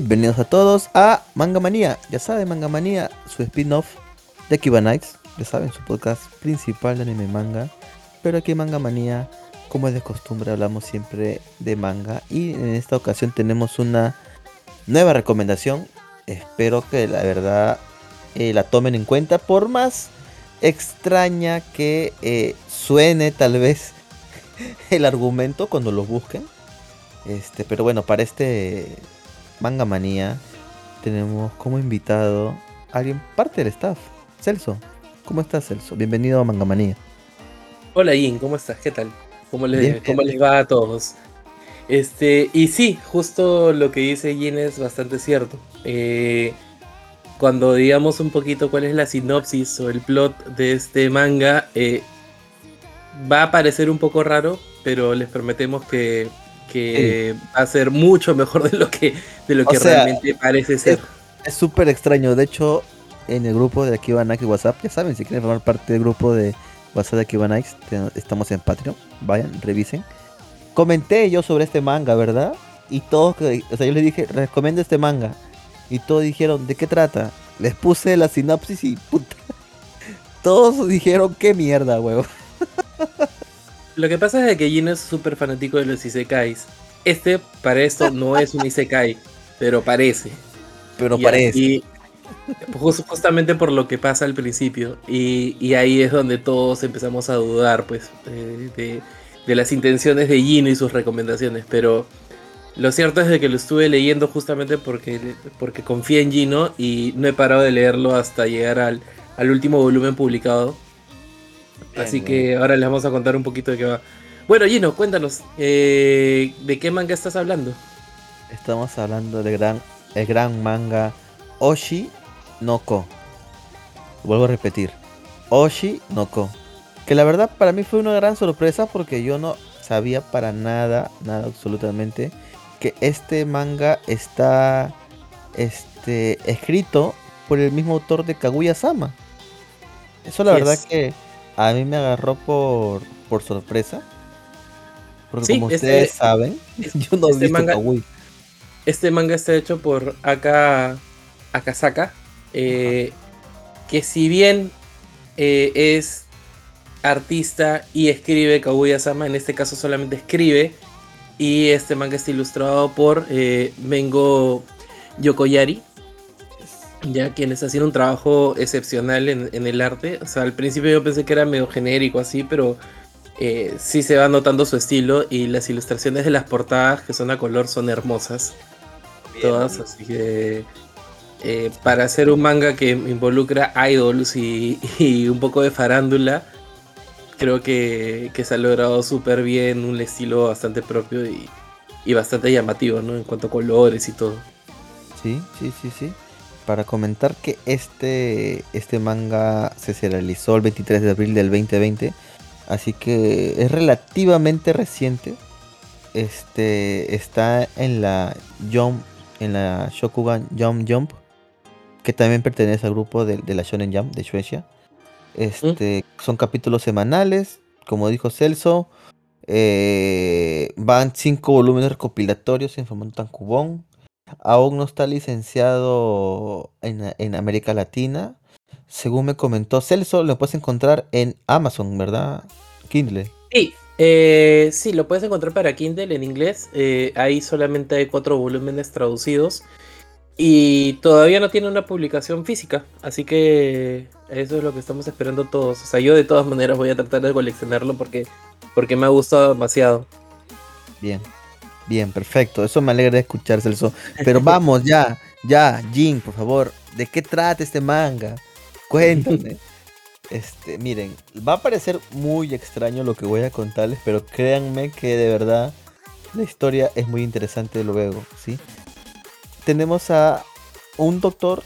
bienvenidos a todos a Manga Manía. Ya saben, Manga Manía, su spin-off de Akiba Nights. Ya saben, su podcast principal de anime manga. Pero aquí en Manga Manía, como es de costumbre, hablamos siempre de manga. Y en esta ocasión tenemos una nueva recomendación. Espero que la verdad eh, la tomen en cuenta. Por más extraña que eh, suene tal vez el argumento cuando lo busquen. Este, pero bueno, para este Manga Manía tenemos como invitado a alguien parte del staff. Celso, ¿cómo estás Celso? Bienvenido a Manga Manía. Hola Jin, ¿cómo estás? ¿Qué tal? ¿Cómo les, ¿cómo les va a todos? Este, y sí, justo lo que dice Jin es bastante cierto. Eh, cuando digamos un poquito cuál es la sinopsis o el plot de este manga, eh, va a parecer un poco raro, pero les prometemos que, va a ser mucho mejor de lo que, de lo que realmente parece ser. Es súper extraño, de hecho, en el grupo de Akiba Nike WhatsApp, ya saben, si quieren formar parte del grupo de WhatsApp de Akiba Nike, estamos en Patreon, vayan, revisen. Comenté yo sobre este manga, ¿verdad? Y todos, o sea, yo les dije, recomiendo este manga. Y todos dijeron, ¿de qué trata? Les puse la sinopsis y puta. Todos dijeron, qué mierda, huevo. Lo que pasa es que Gino es súper fanático de los isekais. Este, para esto, no es un isekai, pero parece. Pero parece. Y justamente por lo que pasa al principio. Y, ahí es donde todos empezamos a dudar, pues, eh, de, de, las intenciones de Gino y sus recomendaciones. Pero lo cierto es de que lo estuve leyendo justamente porque, porque confía en Gino y no he parado de leerlo hasta llegar al, último volumen publicado. Así que ahora les vamos a contar un poquito de qué va. Bueno, Gino, cuéntanos, eh, ¿de qué manga estás hablando? Estamos hablando del gran, el gran manga Oshi no Ko. Vuelvo a repetir, Oshi no Ko. Que la verdad para mí fue una gran sorpresa porque yo no sabía para nada, nada absolutamente que este manga está este, escrito por el mismo autor de Kaguya-sama. Eso la verdad que a mí me agarró por, por sorpresa. Porque como ustedes este saben, yo no este manga, Este manga está hecho por Aka Akasaka. Eh, que si bien eh, es artista y escribe Kaguya-sama, en este caso solamente escribe, y este manga está ilustrado por eh, Mengo Yokoyari, ya quienes hacen un trabajo excepcional en, el arte. O sea, al principio yo pensé que era medio genérico así, pero eh, sí se va notando su estilo y las ilustraciones de las portadas que son a color son hermosas. todas, así que eh, para hacer un manga que involucra idols y un poco de farándula, creo que, se ha logrado súper bien, un estilo bastante propio y, bastante llamativo, ¿no? En cuanto a colores y todo. Sí, sí, sí, sí. Para comentar que este, este manga se realizó el 23 de abril del 2020, así que es relativamente reciente. Este está en la Jump, en la Shokugan Jump Jump, que también pertenece al grupo de, de la Shonen Jump de Suecia. Este, Son capítulos semanales, como dijo Celso. Eh, van cinco volúmenes recopilatorios en formato tan cubón. Aún no está licenciado en, América Latina. Según me comentó Celso, lo puedes encontrar en Amazon, ¿verdad? Kindle. Sí, eh, sí, lo puedes encontrar para Kindle en inglés. Eh, ahí solamente hay cuatro volúmenes traducidos. Y todavía no tiene una publicación física, así que eso es lo que estamos esperando todos. O sea, yo de todas maneras voy a tratar de coleccionarlo porque, porque me ha gustado demasiado. Bien, bien, perfecto. Eso me alegra escuchar, Celso. Pero vamos, ya, ya, Jin, por favor, ¿de qué trata este manga? Cuéntame. Este, miren, va a parecer muy extraño lo que voy a contarles, pero créanme que de verdad la historia es muy interesante luego, ¿sí? tenemos a un doctor,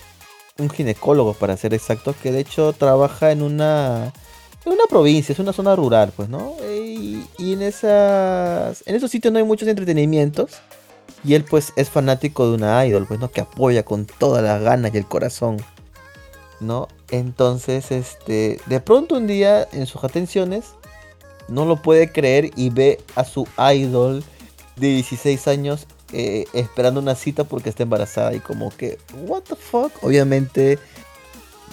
un ginecólogo para ser exacto, que de hecho trabaja en una, en una provincia, es una zona rural, pues, ¿no? Y, en, esas, en esos sitios no hay muchos entretenimientos. Y él pues es fanático de una idol, pues, ¿no? Que apoya con todas las ganas y el corazón. ¿No? Entonces, este, de pronto un día en sus atenciones, no lo puede creer y ve a su idol de 16 años eh, esperando una cita porque está embarazada y como que, what the fuck, obviamente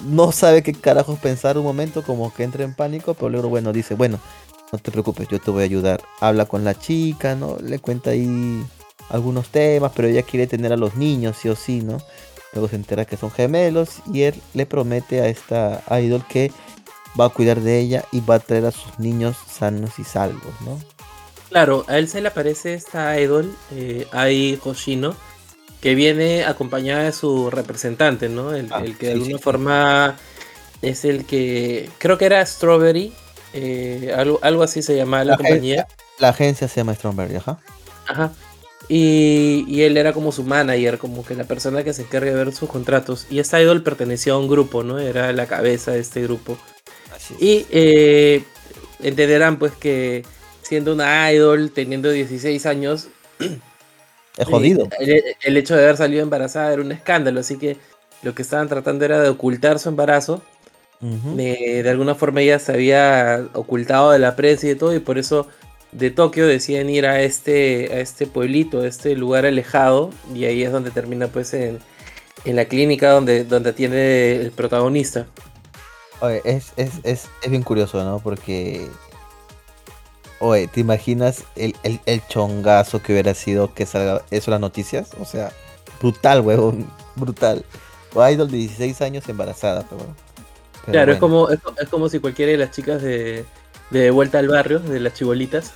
no sabe qué carajos pensar un momento, como que entra en pánico, pero luego, bueno, dice, bueno, no te preocupes, yo te voy a ayudar. Habla con la chica, ¿no? Le cuenta ahí algunos temas, pero ella quiere tener a los niños, sí o sí, ¿no? Luego se entera que son gemelos y él le promete a esta idol que va a cuidar de ella y va a traer a sus niños sanos y salvos, ¿no? Claro, a él se le aparece esta idol, eh, Ai Hoshino, que viene acompañada de su representante, ¿no? El, Ah, el que sí, de alguna sí. forma es el que creo que era Strawberry, eh, algo, algo así se llamaba la La compañía. La agencia se llama Stromberg, ajá. Ajá. Y, y él era como su manager, como que la persona que se encarga de ver sus contratos. Y esta idol pertenecía a un grupo, ¿no? Era la cabeza de este grupo. Así es. Y eh, entenderán pues que siendo una idol, teniendo 16 años, es jodido. el, el hecho de haber salido embarazada era un escándalo, así que lo que estaban tratando era de ocultar su embarazo. Ujú. De, de alguna forma ella se había ocultado de la prensa y de todo, y por eso de Tokio deciden ir a este, a este pueblito, a este lugar alejado, y ahí es donde termina pues en, en la clínica donde, donde atiende el protagonista. Oye, es, es, es, es bien curioso, ¿no? Porque. Oye, ¿te imaginas el, el, el chongazo que hubiera sido que salga eso en las noticias? O sea, brutal, huevón. Brutal. O Idol de 16 años embarazada, pero. Pero claro, es, como, es, es como si cualquiera de las chicas de, de Vuelta al Barrio, de las chibolitas,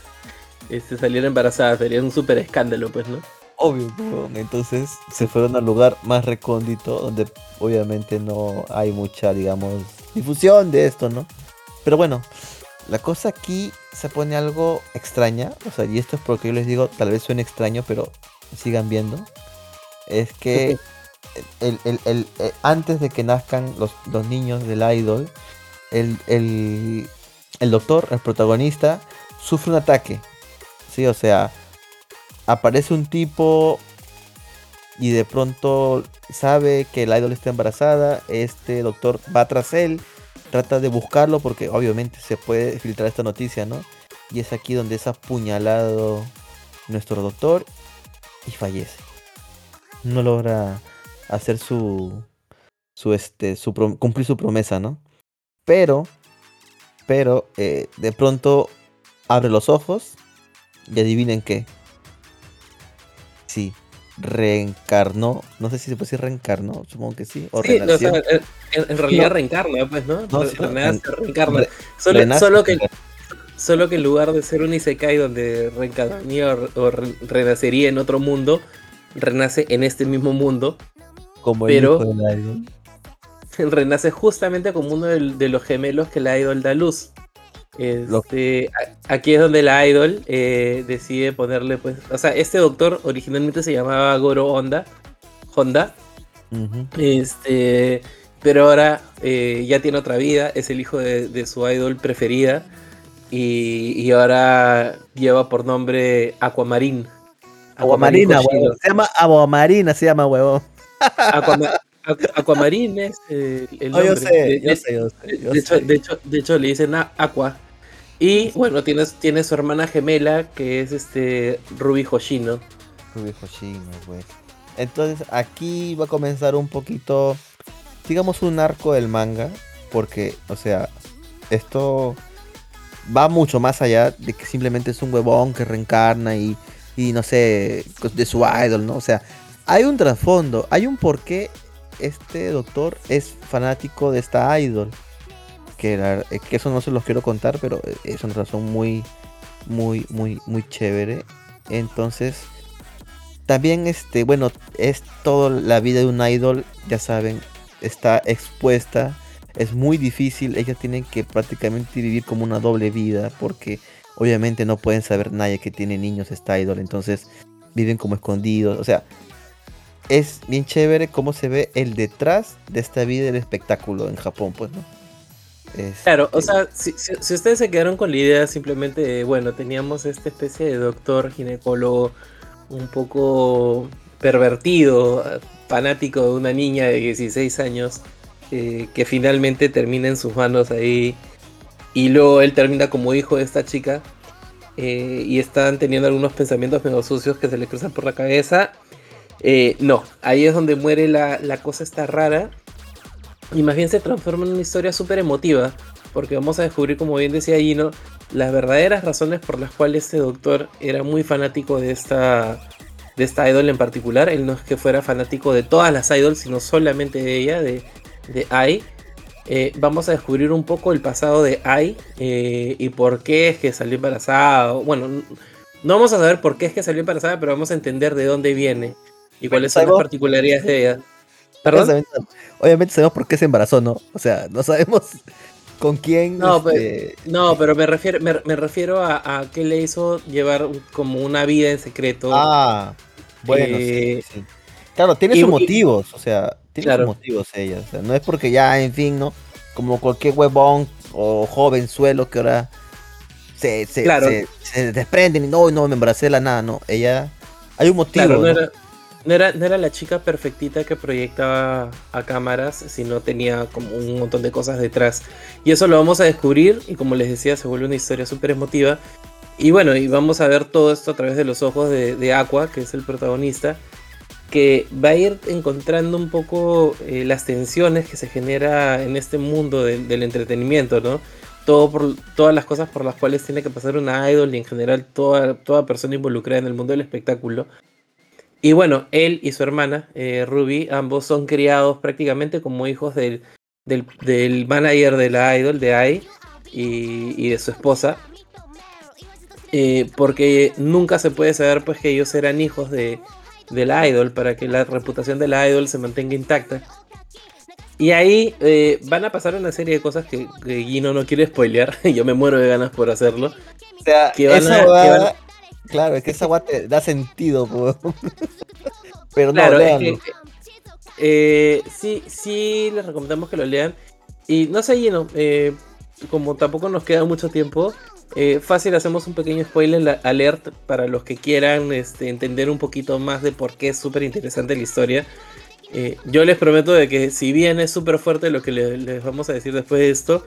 este, saliera embarazada, sería un súper escándalo, pues, ¿no? Obvio, huevón. Entonces se fueron al lugar más recóndito, donde obviamente no hay mucha, digamos, difusión de esto, ¿no? Pero bueno, la cosa aquí se pone algo extraña, o sea, y esto es porque yo les digo, tal vez suene extraño, pero sigan viendo. Es que el, el- el- eh, antes de que nazcan los, los niños del idol, el, doctor, el protagonista, sufre un ataque. Sí, o sea, aparece un tipo y de pronto sabe que el idol está embarazada, este doctor va tras él, trata de buscarlo porque obviamente se puede filtrar esta noticia, ¿no? Y es aquí donde es apuñalado nuestro doctor y fallece. No logra hacer su su este su prom- cumplir su promesa, ¿no? Pero pero eh, de pronto abre los ojos y adivinen qué. Sí, reencarnó. No sé si se puede decir reencarnó, supongo que sí. O Sí, o renació. sea, en, en realidad No. reencarna, pues, ¿no? Sí, renace, reencarna. re- Solo, renace, solo, que, solo que en lugar de ser un Isekai donde reencarnaría o, o re- renacería en otro mundo, renace en este mismo mundo. Como el pero- hijo del idol. Renace justamente como uno de, los gemelos que la idol da luz. Este, a- aquí es donde la idol eh, decide ponerle, pues, o sea, este doctor originalmente se llamaba Goro Honda, Honda. Este, pero ahora eh, ya tiene otra vida, es el hijo de, de su idol preferida y, y ahora lleva por nombre Aquamarine. Aguamarina, Hoshino. huevón. Se llama Aguamarina, se llama huevón. Aquama- Aqu- Aquamarine es el No, nombre. yo sé, De- yo de- sé, yo sé, yo de, hecho, sé. de, hecho, de hecho, le dicen a- Aqua. Y bueno, tiene, tiene su hermana gemela que es este Ruby Hoshino. Ruby Hoshino, güey. Entonces aquí va a comenzar un poquito, digamos, un arco del manga, porque, o sea, esto va mucho más allá de que simplemente es un huevón que reencarna y, y no sé, de su idol, ¿no? O sea, hay un trasfondo, hay un porqué este doctor es fanático de esta idol. Que, eh, que eso no se los quiero contar, pero eh, es una razón muy, muy, muy, muy chévere. Entonces, también, este, bueno, es toda la vida de un idol, ya saben, está expuesta, es muy difícil, ellas tienen que prácticamente vivir como una doble vida, porque obviamente no pueden saber nadie que tiene niños esta idol, entonces viven como escondidos, o sea, es bien chévere cómo se ve el detrás de esta vida del espectáculo en Japón, pues, ¿no? Claro, o sea, si, si- si ustedes se quedaron con la idea simplemente de, bueno, teníamos esta especie de doctor ginecólogo un poco pervertido, fanático de una niña de 16 años, eh, que finalmente termina en sus manos ahí, y luego él termina como hijo de esta chica. eh, y están teniendo algunos pensamientos medio sucios que se le cruzan por la cabeza. Eh, no, ahí es donde muere la, la cosa esta rara y más bien se transforma en una historia súper emotiva, porque vamos a descubrir, como bien decía Gino, las verdaderas razones por las cuales este doctor era muy fanático de esta, de esta idol en particular. Él no es que fuera fanático de todas las idols, sino solamente de ella, de, de Ai. Eh, vamos a descubrir un poco el pasado de Ai eh, y por qué es que salió embarazada. Bueno, no vamos a saber por qué es que salió embarazada, pero vamos a entender de dónde viene y cuáles son las particularidades de ella. Obviamente sabemos por qué se embarazó, ¿no? O sea, no sabemos con quién. No, pero, este, no, pero me refiero, me, refiero a, a, qué le hizo llevar como una vida en secreto. Ah, bueno, sí, eh, Claro, tiene sus motivos, o sea, tiene sus motivos ella. O sea, no es porque ya, en fin, ¿no? Como cualquier huevón o joven suelo que ahora se, se, se, desprenden y no, no me embaracé de la nada, no. Ella. Hay un motivo. ¿no? No era, la chica perfectita que proyectaba a cámaras, sino tenía como un montón de cosas detrás. Y eso lo vamos a descubrir y como les decía, se vuelve una historia súper emotiva. Y bueno, y vamos a ver todo esto a través de los ojos de, Aqua, que es el protagonista, que va a ir encontrando un poco eh, las tensiones que se genera en este mundo del entretenimiento, ¿no? Todo por, todas las cosas por las cuales tiene que pasar una idol y en general toda, toda persona involucrada en el mundo del espectáculo y bueno, él y su hermana, eh, Ruby, ambos son criados prácticamente como hijos del, del, manager de la idol, de AI, y, de su esposa. Eh, porque nunca se puede saber pues que ellos eran hijos de, la idol para que la reputación de la idol se mantenga intacta. Y ahí eh, van a pasar una serie de cosas que, Gino no quiere spoilear. Yo me muero de ganas por hacerlo. O sea, que van, a, Claro, es que esa guate da sentido, pero no, claro, eh, sí, sí les recomendamos que lo lean. Y no sé, lleno, eh, como tampoco nos queda mucho tiempo, eh, fácil hacemos un pequeño spoiler alert para los que quieran este, entender un poquito más de por qué es súper interesante la historia. yo les prometo de que si bien es súper fuerte lo que les vamos a decir después de esto,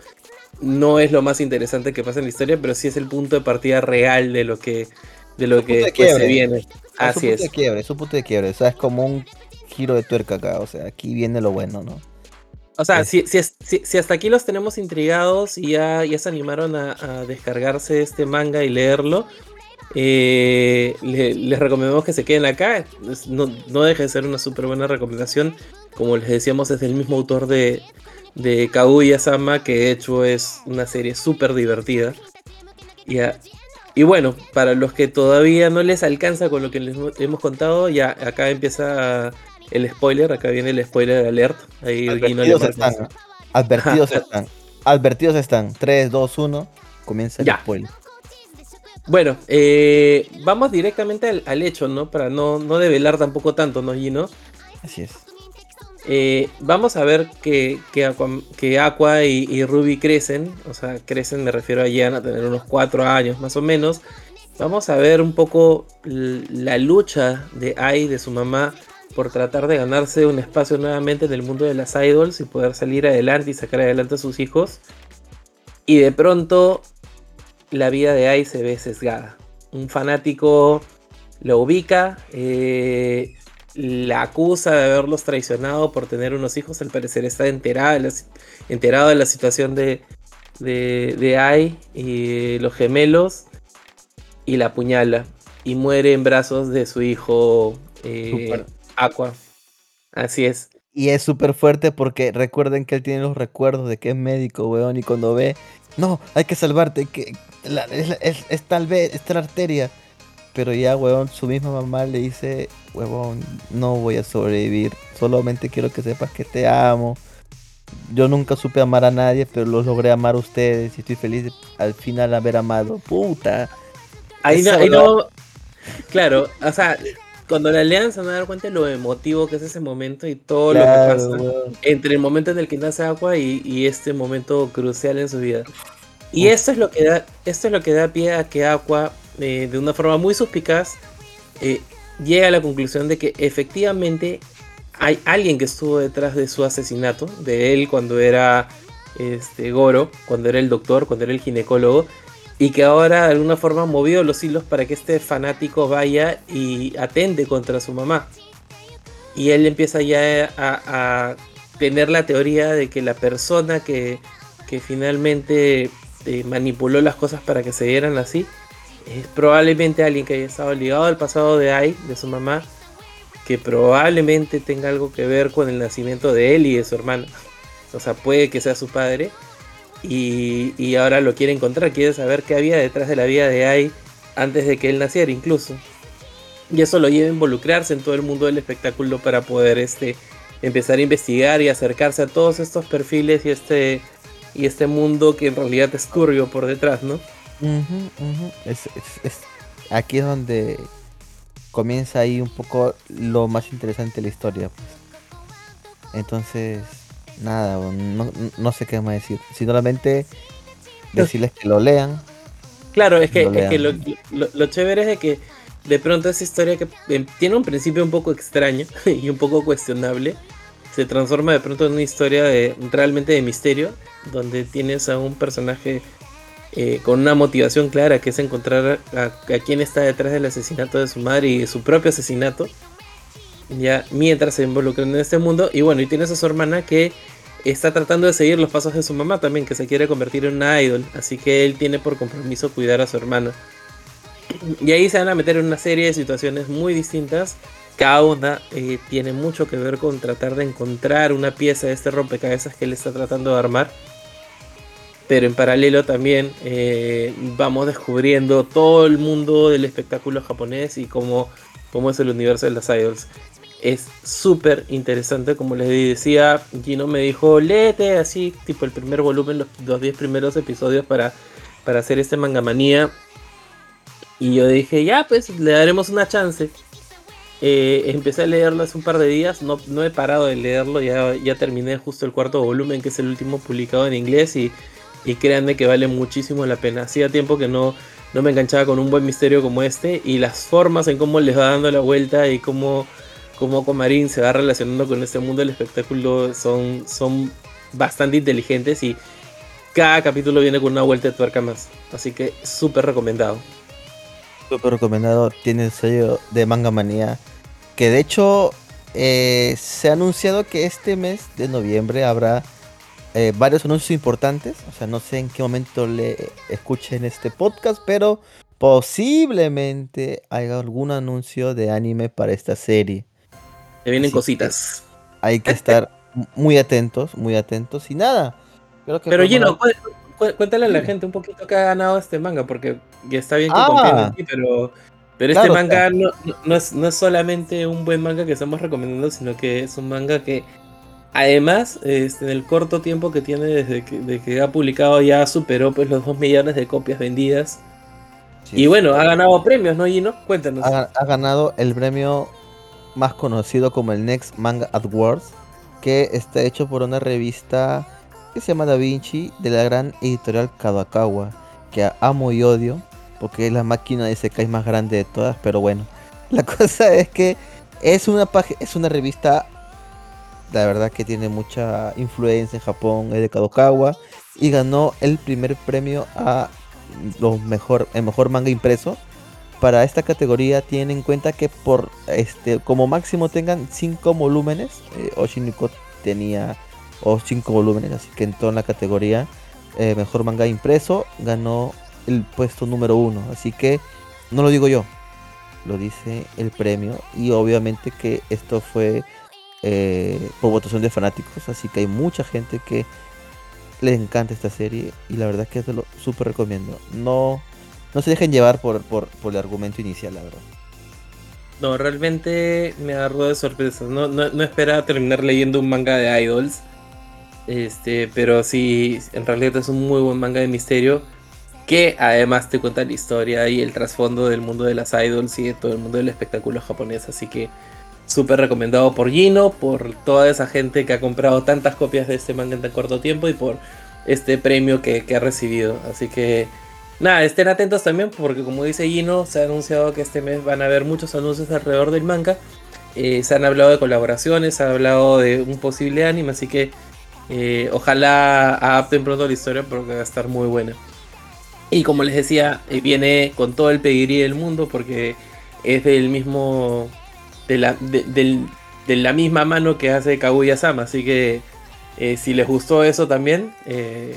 no es lo más interesante que pasa en la historia, pero sí es el punto de partida real de lo que de lo que se viene. Así es. De quiebre, es un punto de quiebre, o sea, es como un giro de tuerca acá, o sea, aquí viene lo bueno, ¿no? O sea, si, si, si, hasta aquí los tenemos intrigados y ya, ya se animaron a, descargarse este manga y leerlo, eh, les recomendamos que se queden acá. No, no deja de ser una súper buena recomendación. Como les decíamos, es del mismo autor de, de Kaguya-sama, que de hecho es una serie súper divertida. Y, y bueno, para los que todavía no les alcanza con lo que les hemos contado, ya acá empieza el spoiler, acá viene el spoiler alert. Ahí Advertidos están. Advertidos están. Advertidos están. 3, 2, 1. Comienza el spoiler. Bueno, eh, vamos directamente al, hecho, ¿no? Para no, no develar tampoco tanto, ¿no, Gino? Así es. Eh, vamos a ver que, que Aqua, y, Ruby crecen, o sea, crecen, me refiero a Jan a tener unos 4 años más o menos. Vamos a ver un poco la lucha de Ai, de su mamá, por tratar de ganarse un espacio nuevamente en el mundo de las idols y poder salir adelante y sacar adelante a sus hijos. Y de pronto la vida de Ai se ve sesgada. Un fanático lo ubica, eh, la acusa de haberlos traicionado por tener unos hijos. Al parecer está enterada de la, enterado de la situación de, de, de Ai y los gemelos. Y la apuñala. Y muere en brazos de su hijo eh, Aqua. Así es. Y es súper fuerte porque recuerden que él tiene los recuerdos de que es médico, weón. Y cuando ve, no, hay que salvarte. Que es, tal vez, esta la arteria. Pero ya, weón, su misma mamá le dice, huevón, no voy a sobrevivir. Solamente quiero que sepas que te amo. Yo nunca supe amar a nadie, pero los logré amar a ustedes y estoy feliz al final haber amado. Puta. Ahí no, ahí no. Claro, o sea, cuando la lean se van a dar cuenta de lo emotivo que es ese momento y todo lo que pasa entre el momento en el que nace agua y, este momento crucial en su vida. Y esto es lo que da, esto es lo que da pie a que Aqua eh, de una forma muy suspicaz, eh, llega a la conclusión de que efectivamente hay alguien que estuvo detrás de su asesinato, de él cuando era este, Goro, cuando era el doctor, cuando era el ginecólogo, y que ahora de alguna forma movió los hilos para que este fanático vaya y atende contra su mamá. Y él empieza ya a, tener la teoría de que la persona que, que finalmente eh, manipuló las cosas para que se dieran así es probablemente alguien que haya estado ligado al pasado de Ai, de su mamá, que probablemente tenga algo que ver con el nacimiento de él y de su hermana. O sea, puede que sea su padre y, ahora lo quiere encontrar, quiere saber qué había detrás de la vida de Ai antes de que él naciera incluso. Y eso lo lleva a involucrarse en todo el mundo del espectáculo para poder este, empezar a investigar y acercarse a todos estos perfiles y este, y este mundo que en realidad es turbio por detrás, ¿no? Aquí es donde comienza ahí un poco lo más interesante de la historia. Pues. Entonces, nada, no, sé qué más decir. Simplemente decirles que lo lean. Claro, es que, lo, lo, chévere es de que de pronto esa historia que em, tiene un principio un poco extraño y un poco cuestionable, se transforma de pronto en una historia de realmente de misterio, donde tienes a un personaje eh, con una motivación clara que es encontrar a, a, quién está detrás del asesinato de su madre y su propio asesinato ya mientras se involucran en este mundo. Y bueno, y tienes a su hermana que está tratando de seguir los pasos de su mamá también, que se quiere convertir en una idol. Así que él tiene por compromiso cuidar a su hermana. Y ahí se van a meter en una serie de situaciones muy distintas. Cada una eh, tiene mucho que ver con tratar de encontrar una pieza de este rompecabezas que él está tratando de armar. Pero en paralelo también eh, vamos descubriendo todo el mundo del espectáculo japonés y cómo, cómo es el universo de las idols es súper interesante. Como les decía, Gino me dijo, léete así, tipo el primer volumen, los 10 primeros episodios para, para hacer este mangamanía. Y yo dije, ya, pues le daremos una chance. Eh, empecé a leerlo hace un par de días, no, no he parado de leerlo, ya, ya terminé justo el cuarto volumen, que es el último publicado en inglés, y, y créanme que vale muchísimo la pena. Hacía tiempo que no, no me enganchaba con un buen misterio como este, y las formas en cómo les va dando la vuelta y cómo cómo Comarín se va relacionando con este mundo del espectáculo son, son bastante inteligentes y cada capítulo viene con una vuelta de tuerca más. Así que súper recomendado. Súper recomendado. Tiene el sello de Manga Manía. Que de hecho eh, se ha anunciado que este mes de noviembre habrá eh, varios anuncios importantes. O sea, no sé en qué momento le escuchen este podcast, pero posiblemente haya algún anuncio de anime para esta serie vienen cositas. Hay que estar muy atentos, muy atentos y nada. Pero Gino, cuéntale a la gente un poquito que ha ganado este manga, porque ya está bien que ah, en pero, pero este manga no, es, no es solamente un buen manga que estamos recomendando, sino que es un manga que además, este, en el corto tiempo que tiene desde que, que ha publicado ya superó pues los 2 millones de copias vendidas. y bueno, ha ganado premios, ¿no, Gino? Cuéntanos. ha ganado el premio más conocido como el Next Manga Awards, que está hecho por una revista que se llama Da Vinci de la gran editorial Kadokawa, que amo y odio, porque es la máquina de Sekai más grande de todas, pero bueno, la cosa es que es una, es una revista, la verdad que tiene mucha influencia en Japón, es de Kadokawa, y ganó el primer premio a los mejor, el mejor manga impreso para esta categoría tienen en cuenta que por este como máximo tengan 5 volúmenes. Eh, Oshiniko tenía 5 volúmenes, así que entró en la categoría eh, mejor manga impreso, ganó el puesto número 1. Así que no lo digo yo, lo dice el premio. Y obviamente que esto fue eh, por votación de fanáticos, así que hay mucha gente que le encanta esta serie y la verdad que te lo súper recomiendo. No no se dejen llevar por, el argumento inicial, la verdad. No, realmente me agarró de sorpresa. No, no, esperaba terminar leyendo un manga de idols. Este, pero sí, en realidad es un muy buen manga de misterio. Que además te cuenta la historia y el trasfondo del mundo de las idols y de todo el mundo del espectáculo japonés. Así que súper recomendado por Gino, por toda esa gente que ha comprado tantas copias de este manga en tan corto tiempo y por este premio que, ha recibido. Así que Nada, estén atentos también porque como dice Gino, se ha anunciado que este mes van a haber muchos anuncios alrededor del manga. Eh, se han hablado de colaboraciones, se ha hablado de un posible anime, así que eh, ojalá adapten pronto la historia porque va a estar muy buena. Y como les decía, eh, viene con todo el pedigrí del mundo porque es del mismo. De la, de, la misma mano que hace Kaguya-sama. Así que eh, si les gustó eso también. Eh,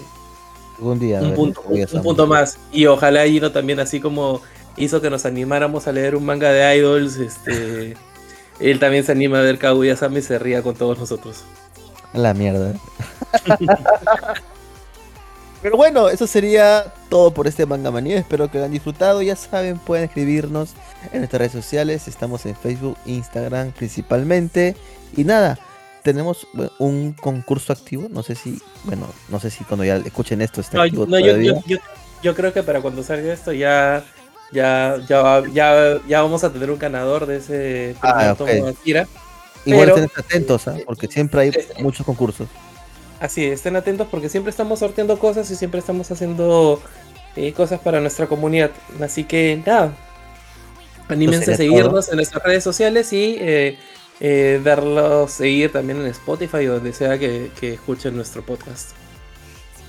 día. Un, punto, un, punto, más. Y ojalá Gino también, así como hizo que nos animáramos a leer un manga de idols, este. él también se anima a ver Kaguya-sama y se ría con todos nosotros. La mierda. Pero bueno, eso sería todo por este Manga Manía. Espero que lo hayan disfrutado. Ya saben, pueden escribirnos en nuestras redes sociales. Estamos en Facebook, Instagram principalmente. Y nada, tenemos un concurso activo. No sé si, bueno, no sé si cuando ya escuchen esto está activo. No, yo, creo que para cuando salga esto ya, ya, ya, ya, ya vamos a tener un ganador de ese ah, okay. Igual estén atentos, ¿ah? porque siempre hay muchos concursos. Así, estén atentos porque siempre estamos sorteando cosas y siempre estamos haciendo eh, cosas para nuestra comunidad. Así que nada, anímense a seguirnos en nuestras redes sociales y eh, eh, darlos seguir también en Spotify o donde sea que, escuchen nuestro podcast.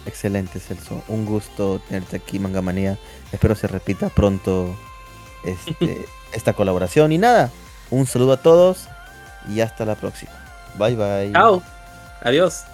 Excelente, Celso. Un gusto tenerte aquí, Mangamanía. Espero se repita pronto este, esta colaboración. Y nada, un saludo a todos y hasta la próxima. Bye bye. Chao. Adiós.